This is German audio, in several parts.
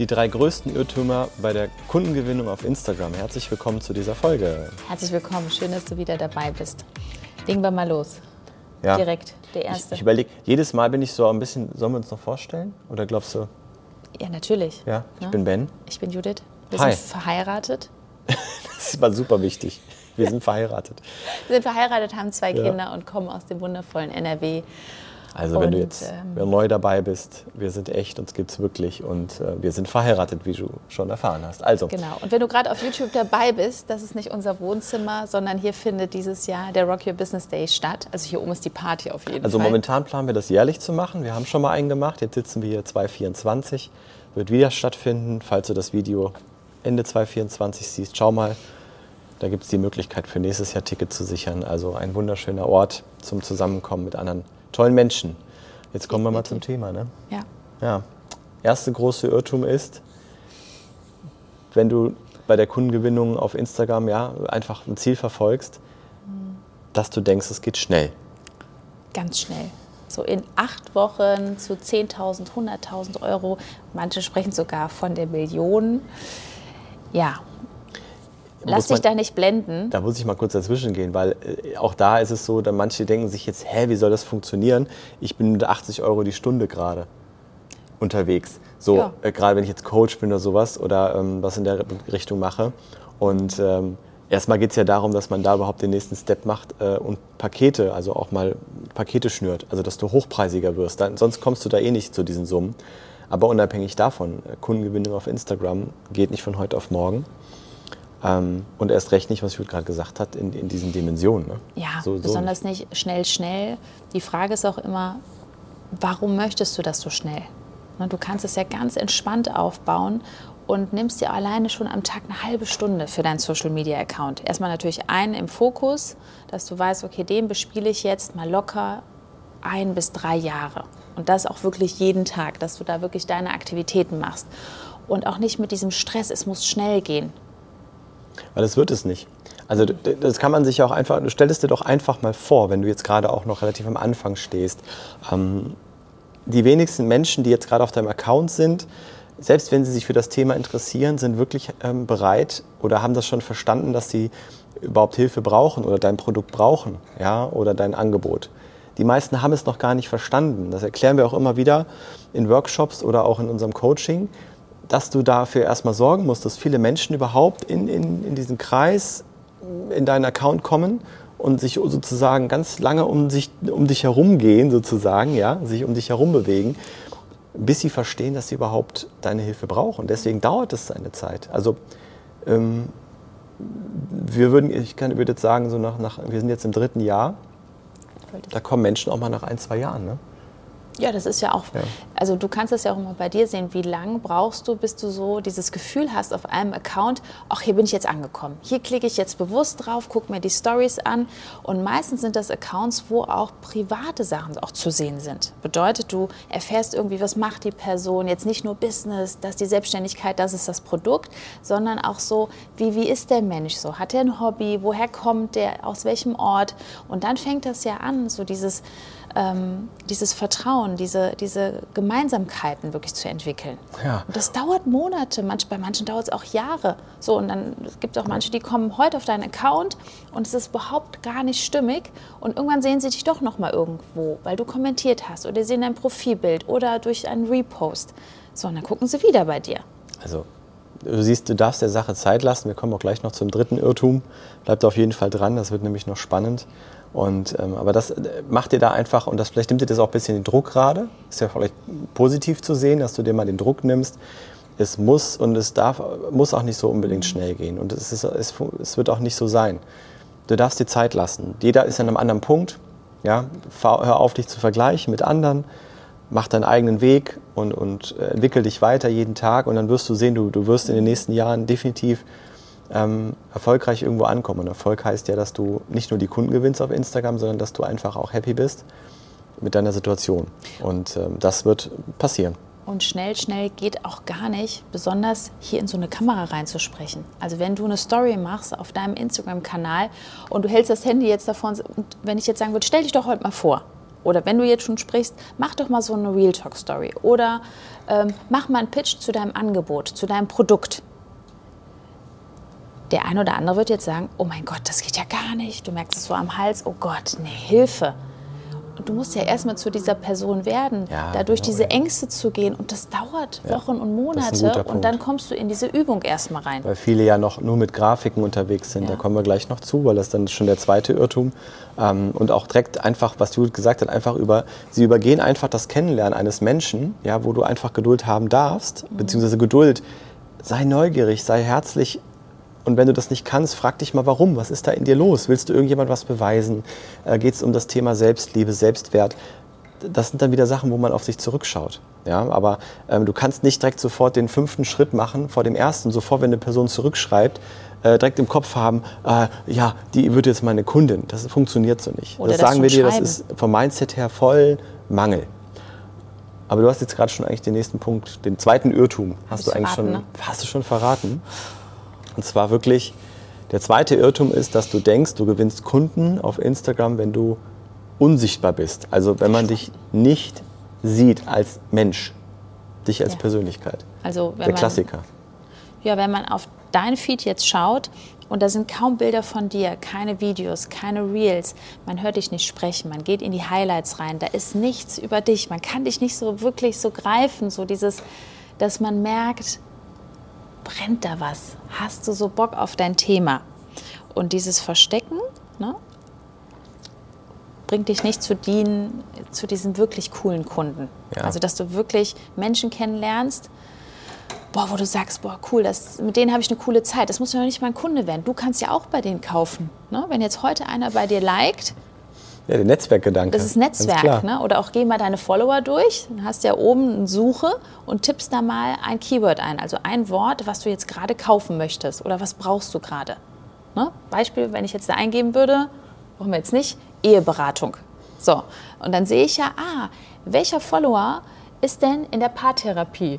Die drei größten Irrtümer bei der Kundengewinnung auf Instagram. Herzlich willkommen zu dieser Folge. Herzlich willkommen, schön, dass du wieder dabei bist. Legen wir mal los. Ja. Direkt, der erste. Ich, ich überlege, jedes Mal bin ich so ein bisschen, sollen wir uns noch vorstellen? Oder glaubst du? Ja, natürlich. Ja, ich ja. bin Ben. Ich bin Judith. Wir Hi. sind verheiratet. das ist mal super wichtig. Wir sind verheiratet. Wir sind verheiratet, haben zwei ja. Kinder und kommen aus dem wundervollen NRW. Also und, wenn du jetzt ähm, neu dabei bist, wir sind echt, uns gibt es wirklich und äh, wir sind verheiratet, wie du schon erfahren hast. Also. Genau. Und wenn du gerade auf YouTube dabei bist, das ist nicht unser Wohnzimmer, sondern hier findet dieses Jahr der Rock Your Business Day statt. Also hier oben ist die Party auf jeden also Fall. Also momentan planen wir das jährlich zu machen. Wir haben schon mal einen gemacht. Jetzt sitzen wir hier 2024. Wird wieder stattfinden. Falls du das Video Ende 2024 siehst, schau mal. Da gibt es die Möglichkeit für nächstes Jahr Ticket zu sichern. Also ein wunderschöner Ort zum Zusammenkommen mit anderen tollen Menschen. Jetzt kommen wir mal zum Thema. Ne? Ja. ja. Erste große Irrtum ist, wenn du bei der Kundengewinnung auf Instagram ja, einfach ein Ziel verfolgst, mhm. dass du denkst, es geht schnell. Ganz schnell. So in acht Wochen zu 10.000, 100.000 Euro. Manche sprechen sogar von der Million. Ja, Lass dich da nicht blenden. Da muss ich mal kurz dazwischen gehen, weil äh, auch da ist es so, dass manche denken sich jetzt, hä, wie soll das funktionieren? Ich bin mit 80 Euro die Stunde gerade unterwegs. So, ja. äh, gerade wenn ich jetzt Coach bin oder sowas oder ähm, was in der Richtung mache. Und ähm, erstmal geht es ja darum, dass man da überhaupt den nächsten Step macht äh, und Pakete, also auch mal Pakete schnürt, also dass du hochpreisiger wirst. Dann, sonst kommst du da eh nicht zu diesen Summen. Aber unabhängig davon, äh, Kundengewinnung auf Instagram geht nicht von heute auf morgen. Ähm, und erst recht nicht, was Jud gerade gesagt hat, in, in diesen Dimensionen. Ne? Ja, so, besonders so nicht. nicht schnell, schnell. Die Frage ist auch immer, warum möchtest du das so schnell? Ne, du kannst es ja ganz entspannt aufbauen und nimmst dir alleine schon am Tag eine halbe Stunde für deinen Social Media Account. Erstmal natürlich einen im Fokus, dass du weißt, okay, den bespiele ich jetzt mal locker ein bis drei Jahre. Und das auch wirklich jeden Tag, dass du da wirklich deine Aktivitäten machst. Und auch nicht mit diesem Stress, es muss schnell gehen. Weil das wird es nicht. Also das kann man sich auch einfach, du stellst dir doch einfach mal vor, wenn du jetzt gerade auch noch relativ am Anfang stehst. Ähm, die wenigsten Menschen, die jetzt gerade auf deinem Account sind, selbst wenn sie sich für das Thema interessieren, sind wirklich ähm, bereit oder haben das schon verstanden, dass sie überhaupt Hilfe brauchen oder dein Produkt brauchen ja, oder dein Angebot. Die meisten haben es noch gar nicht verstanden. Das erklären wir auch immer wieder in Workshops oder auch in unserem Coaching dass du dafür erstmal sorgen musst, dass viele Menschen überhaupt in, in, in diesen Kreis, in deinen Account kommen und sich sozusagen ganz lange um, sich, um dich herum gehen, sozusagen, ja, sich um dich herum bewegen, bis sie verstehen, dass sie überhaupt deine Hilfe brauchen. Deswegen dauert es seine Zeit. Also ähm, wir würden, ich kann, würde jetzt sagen, so nach, nach, wir sind jetzt im dritten Jahr, da kommen Menschen auch mal nach ein, zwei Jahren. Ne? Ja, das ist ja auch, ja. also du kannst es ja auch immer bei dir sehen, wie lange brauchst du, bis du so dieses Gefühl hast auf einem Account, ach, hier bin ich jetzt angekommen. Hier klicke ich jetzt bewusst drauf, gucke mir die Stories an und meistens sind das Accounts, wo auch private Sachen auch zu sehen sind. Bedeutet, du erfährst irgendwie, was macht die Person, jetzt nicht nur Business, das ist die Selbstständigkeit, das ist das Produkt, sondern auch so, wie, wie ist der Mensch so? Hat er ein Hobby? Woher kommt der? Aus welchem Ort? Und dann fängt das ja an, so dieses ähm, dieses Vertrauen, diese, diese Gemeinsamkeiten wirklich zu entwickeln. Ja. Und das dauert Monate, manch, bei manchen dauert es auch Jahre. So, und dann gibt es auch manche, die kommen heute auf deinen Account und es ist überhaupt gar nicht stimmig und irgendwann sehen sie dich doch noch mal irgendwo, weil du kommentiert hast oder sehen dein Profilbild oder durch einen Repost. So, und dann gucken sie wieder bei dir. Also du siehst, du darfst der Sache Zeit lassen. Wir kommen auch gleich noch zum dritten Irrtum. Bleib da auf jeden Fall dran, das wird nämlich noch spannend. Und, ähm, aber das äh, macht dir da einfach, und das vielleicht nimmt dir das auch ein bisschen den Druck gerade. Ist ja vielleicht positiv zu sehen, dass du dir mal den Druck nimmst. Es muss und es darf, muss auch nicht so unbedingt schnell gehen. Und es, ist, es, es wird auch nicht so sein. Du darfst dir Zeit lassen. Jeder ist an einem anderen Punkt. Ja? Hör auf, dich zu vergleichen mit anderen. Mach deinen eigenen Weg und, und äh, entwickel dich weiter jeden Tag. Und dann wirst du sehen, du, du wirst in den nächsten Jahren definitiv ähm, erfolgreich irgendwo ankommen. Und Erfolg heißt ja, dass du nicht nur die Kunden gewinnst auf Instagram, sondern dass du einfach auch happy bist mit deiner Situation. Und ähm, das wird passieren. Und schnell, schnell geht auch gar nicht, besonders hier in so eine Kamera reinzusprechen. Also wenn du eine Story machst auf deinem Instagram-Kanal und du hältst das Handy jetzt davor und wenn ich jetzt sagen würde, stell dich doch heute mal vor. Oder wenn du jetzt schon sprichst, mach doch mal so eine Real Talk Story. Oder ähm, mach mal einen Pitch zu deinem Angebot, zu deinem Produkt. Der ein oder andere wird jetzt sagen, oh mein Gott, das geht ja gar nicht. Du merkst es so am Hals, oh Gott, eine Hilfe. Und du musst ja erstmal zu dieser Person werden, ja, dadurch genau, diese Ängste zu gehen. Und das dauert ja, Wochen und Monate. Und dann kommst du in diese Übung erstmal rein. Weil viele ja noch nur mit Grafiken unterwegs sind. Ja. Da kommen wir gleich noch zu, weil das dann schon der zweite Irrtum. Ähm, und auch direkt einfach, was Judith gesagt hat, einfach über, sie übergehen einfach das Kennenlernen eines Menschen, ja, wo du einfach Geduld haben darfst, mhm. beziehungsweise Geduld. Sei neugierig, sei herzlich und wenn du das nicht kannst, frag dich mal, warum? Was ist da in dir los? Willst du irgendjemand was beweisen? Äh, Geht es um das Thema Selbstliebe, Selbstwert? Das sind dann wieder Sachen, wo man auf sich zurückschaut. Ja, aber ähm, du kannst nicht direkt sofort den fünften Schritt machen vor dem ersten. Sofort, wenn eine Person zurückschreibt, äh, direkt im Kopf haben, äh, ja, die wird jetzt meine Kundin. Das funktioniert so nicht. Oder das, das sagen wir dir, das ist vom Mindset her voll Mangel. Aber du hast jetzt gerade schon eigentlich den nächsten Punkt, den zweiten Irrtum, hast du eigentlich verraten, schon, ne? hast du schon verraten. Und zwar wirklich, der zweite Irrtum ist, dass du denkst, du gewinnst Kunden auf Instagram, wenn du unsichtbar bist. Also wenn man dich nicht sieht als Mensch, dich als ja. Persönlichkeit. Also der Klassiker. Man, ja, wenn man auf dein Feed jetzt schaut und da sind kaum Bilder von dir, keine Videos, keine Reels, man hört dich nicht sprechen, man geht in die Highlights rein, da ist nichts über dich, man kann dich nicht so wirklich so greifen, so dieses, dass man merkt, brennt da was? Hast du so Bock auf dein Thema? Und dieses Verstecken ne, bringt dich nicht zu, dienen, zu diesen wirklich coolen Kunden. Ja. Also, dass du wirklich Menschen kennenlernst, boah, wo du sagst, boah, cool, das, mit denen habe ich eine coole Zeit. Das muss ja nicht mal ein Kunde werden. Du kannst ja auch bei denen kaufen. Ne? Wenn jetzt heute einer bei dir liked, ja, der Netzwerkgedanke. Das ist Netzwerk. Ne? Oder auch geh mal deine Follower durch. Dann hast du ja oben eine Suche und tippst da mal ein Keyword ein. Also ein Wort, was du jetzt gerade kaufen möchtest oder was brauchst du gerade. Ne? Beispiel, wenn ich jetzt da eingeben würde, brauchen wir jetzt nicht, Eheberatung. So, und dann sehe ich ja, ah, welcher Follower ist denn in der Paartherapie?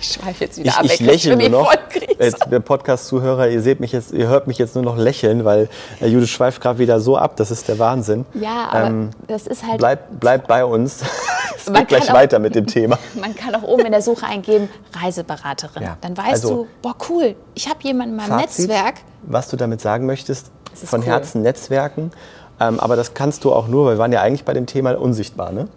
Ich schweife jetzt wieder ich, ab. Ich lächle nur noch. Jetzt, der Podcast-Zuhörer, ihr seht mich jetzt, ihr hört mich jetzt nur noch lächeln, weil äh, Judith schweift gerade wieder so ab. Das ist der Wahnsinn. Ja, aber ähm, das ist halt. Bleib, bleib bei uns. es geht gleich auch, weiter mit dem Thema. Man kann auch oben in der Suche eingeben Reiseberaterin. Ja, Dann weißt also, du, boah cool, ich habe jemanden in meinem Fazit, Netzwerk. Was du damit sagen möchtest, von cool. Herzen Netzwerken. Ähm, aber das kannst du auch nur, weil wir waren ja eigentlich bei dem Thema unsichtbar, ne?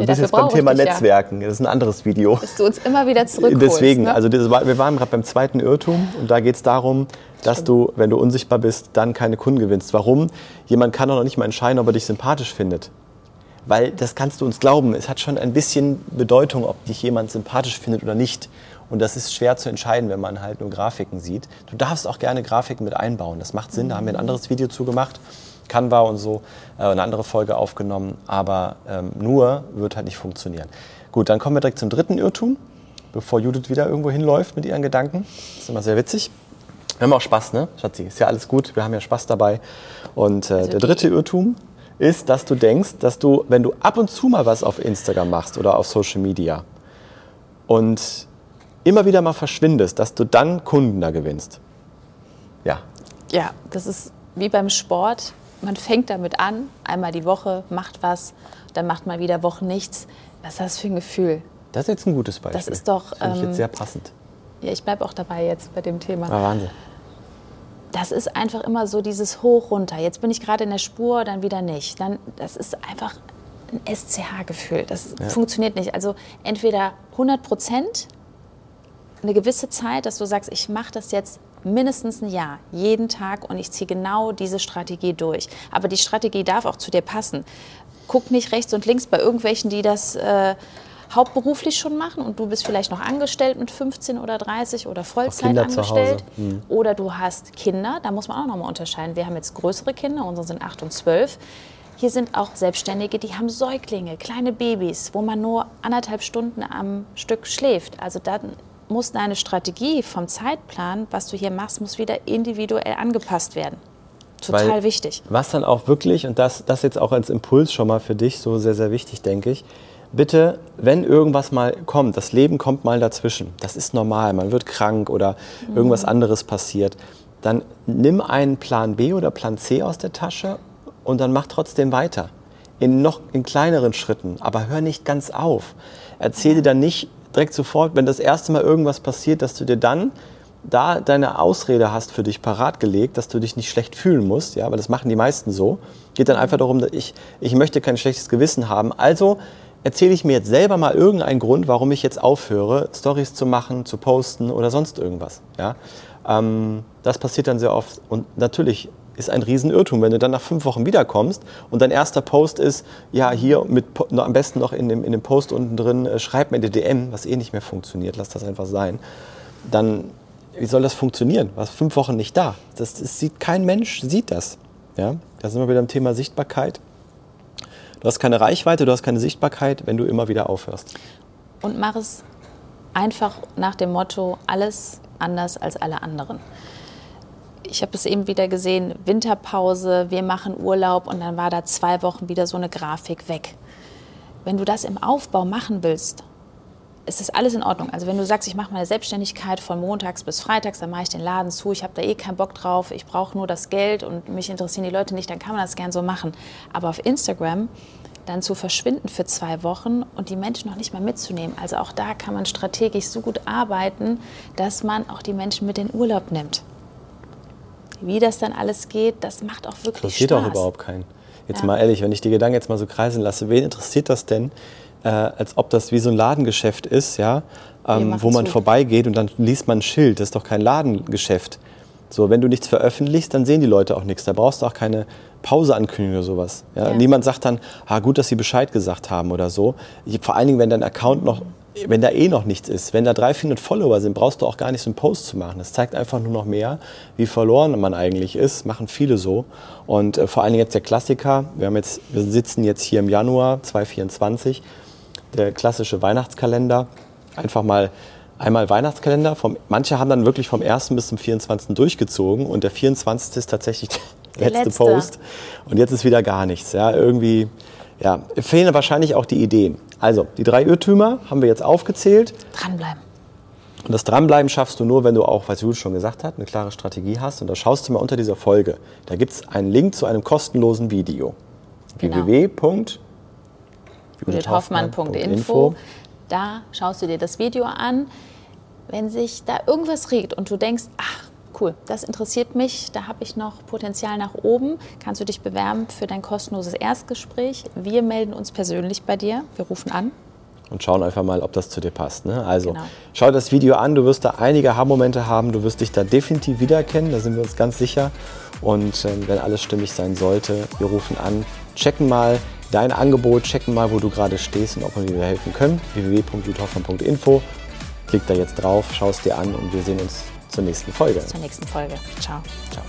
Du ja, bist jetzt beim Thema Netzwerken. Ja. Das ist ein anderes Video. Dass du uns immer wieder zurückholst. Deswegen, ne? also war, wir waren gerade beim zweiten Irrtum und da geht es darum, dass Stimmt. du, wenn du unsichtbar bist, dann keine Kunden gewinnst. Warum? Jemand kann doch noch nicht mal entscheiden, ob er dich sympathisch findet. Weil das kannst du uns glauben, es hat schon ein bisschen Bedeutung, ob dich jemand sympathisch findet oder nicht. Und das ist schwer zu entscheiden, wenn man halt nur Grafiken sieht. Du darfst auch gerne Grafiken mit einbauen. Das macht Sinn, da haben wir ein anderes Video zu gemacht. Canva und so äh, eine andere Folge aufgenommen, aber ähm, nur wird halt nicht funktionieren. Gut, dann kommen wir direkt zum dritten Irrtum, bevor Judith wieder irgendwo hinläuft mit ihren Gedanken. Das ist immer sehr witzig. Wir haben auch Spaß, ne, Schatzi? Ist ja alles gut, wir haben ja Spaß dabei. Und äh, also der dritte Irrtum ist, dass du denkst, dass du, wenn du ab und zu mal was auf Instagram machst oder auf Social Media und immer wieder mal verschwindest, dass du dann Kunden da gewinnst. Ja. Ja, das ist wie beim Sport man fängt damit an, einmal die Woche, macht was, dann macht man wieder Wochen nichts. Was ist das für ein Gefühl? Das ist jetzt ein gutes Beispiel. Das ist doch. Das ich jetzt ähm, sehr passend. Ja, ich bleibe auch dabei jetzt bei dem Thema. Ah, Wahnsinn. Das ist einfach immer so dieses Hoch runter. Jetzt bin ich gerade in der Spur, dann wieder nicht. Dann, das ist einfach ein SCH-Gefühl. Das ja. funktioniert nicht. Also entweder 100 Prozent eine gewisse Zeit, dass du sagst, ich mache das jetzt mindestens ein Jahr, jeden Tag und ich ziehe genau diese Strategie durch. Aber die Strategie darf auch zu dir passen. Guck nicht rechts und links bei irgendwelchen, die das äh, hauptberuflich schon machen und du bist vielleicht noch angestellt mit 15 oder 30 oder Vollzeit angestellt. Hm. Oder du hast Kinder, da muss man auch nochmal unterscheiden. Wir haben jetzt größere Kinder, unsere sind 8 und 12. Hier sind auch Selbstständige, die haben Säuglinge, kleine Babys, wo man nur anderthalb Stunden am Stück schläft. Also dann muss deine Strategie vom Zeitplan, was du hier machst, muss wieder individuell angepasst werden. Total Weil, wichtig. Was dann auch wirklich, und das, das jetzt auch als Impuls schon mal für dich so sehr, sehr wichtig, denke ich, bitte, wenn irgendwas mal kommt, das Leben kommt mal dazwischen, das ist normal, man wird krank oder mhm. irgendwas anderes passiert, dann nimm einen Plan B oder Plan C aus der Tasche und dann mach trotzdem weiter. In noch in kleineren Schritten, aber hör nicht ganz auf. Erzähl dir dann nicht direkt sofort, wenn das erste Mal irgendwas passiert, dass du dir dann da deine Ausrede hast für dich parat gelegt, dass du dich nicht schlecht fühlen musst, ja, weil das machen die meisten so. Geht dann einfach darum, ich, ich möchte kein schlechtes Gewissen haben. Also erzähle ich mir jetzt selber mal irgendeinen Grund, warum ich jetzt aufhöre, Stories zu machen, zu posten oder sonst irgendwas. Ja? Ähm, das passiert dann sehr oft. Und natürlich ist ein Riesenirrtum, wenn du dann nach fünf Wochen wiederkommst und dein erster Post ist, ja, hier mit, am besten noch in dem, in dem Post unten drin, äh, schreib mir die DM, was eh nicht mehr funktioniert, lass das einfach sein. Dann, wie soll das funktionieren? Was fünf Wochen nicht da? Das, das sieht kein Mensch, sieht das. Ja? Da sind wir wieder am Thema Sichtbarkeit. Du hast keine Reichweite, du hast keine Sichtbarkeit, wenn du immer wieder aufhörst. Und mach es einfach nach dem Motto, alles anders als alle anderen. Ich habe es eben wieder gesehen, Winterpause, wir machen Urlaub und dann war da zwei Wochen wieder so eine Grafik weg. Wenn du das im Aufbau machen willst, ist das alles in Ordnung. Also wenn du sagst, ich mache meine Selbstständigkeit von montags bis freitags, dann mache ich den Laden zu, ich habe da eh keinen Bock drauf, ich brauche nur das Geld und mich interessieren die Leute nicht, dann kann man das gern so machen. Aber auf Instagram dann zu verschwinden für zwei Wochen und die Menschen noch nicht mal mitzunehmen. Also auch da kann man strategisch so gut arbeiten, dass man auch die Menschen mit in Urlaub nimmt. Wie das dann alles geht, das macht auch wirklich Spaß. Das auch überhaupt keinen. Jetzt ja. mal ehrlich, wenn ich die Gedanken jetzt mal so kreisen lasse, wen interessiert das denn, äh, als ob das wie so ein Ladengeschäft ist, ja, ähm, wo man zu. vorbeigeht und dann liest man ein Schild. Das ist doch kein Ladengeschäft. So, wenn du nichts veröffentlichst, dann sehen die Leute auch nichts. Da brauchst du auch keine Pause-Ankündigung oder sowas. Ja? Ja. Niemand sagt dann, ah, gut, dass sie Bescheid gesagt haben oder so. Vor allen Dingen, wenn dein Account noch, wenn da eh noch nichts ist, wenn da 300, 400 Follower sind, brauchst du auch gar nicht so einen Post zu machen. Das zeigt einfach nur noch mehr, wie verloren man eigentlich ist. Machen viele so. Und äh, vor allen Dingen jetzt der Klassiker. Wir, haben jetzt, wir sitzen jetzt hier im Januar 2024 der klassische Weihnachtskalender. Einfach mal einmal Weihnachtskalender. Vom, manche haben dann wirklich vom 1. bis zum 24. durchgezogen und der 24. ist tatsächlich der letzte, letzte, Post. Und jetzt ist wieder gar nichts. Ja, irgendwie ja, fehlen wahrscheinlich auch die Ideen. Also, die drei Irrtümer haben wir jetzt aufgezählt. Dranbleiben. Und das Dranbleiben schaffst du nur, wenn du auch, was Jules schon gesagt hat, eine klare Strategie hast. Und da schaust du mal unter dieser Folge. Da gibt es einen Link zu einem kostenlosen Video. Genau. www judithhoffmann.info. Da schaust du dir das Video an. Wenn sich da irgendwas regt und du denkst, ach, cool, das interessiert mich, da habe ich noch Potenzial nach oben, kannst du dich bewerben für dein kostenloses Erstgespräch. Wir melden uns persönlich bei dir, wir rufen an. Und schauen einfach mal, ob das zu dir passt. Ne? Also genau. schau das Video an, du wirst da einige Haarmomente haben, du wirst dich da definitiv wiedererkennen, da sind wir uns ganz sicher. Und äh, wenn alles stimmig sein sollte, wir rufen an, checken mal, dein Angebot, checken mal, wo du gerade stehst und ob wir dir helfen können. www.juthoffmann.info. Klick da jetzt drauf, schau es dir an und wir sehen uns zur nächsten Folge. Bis zur nächsten Folge. Ciao. Ciao.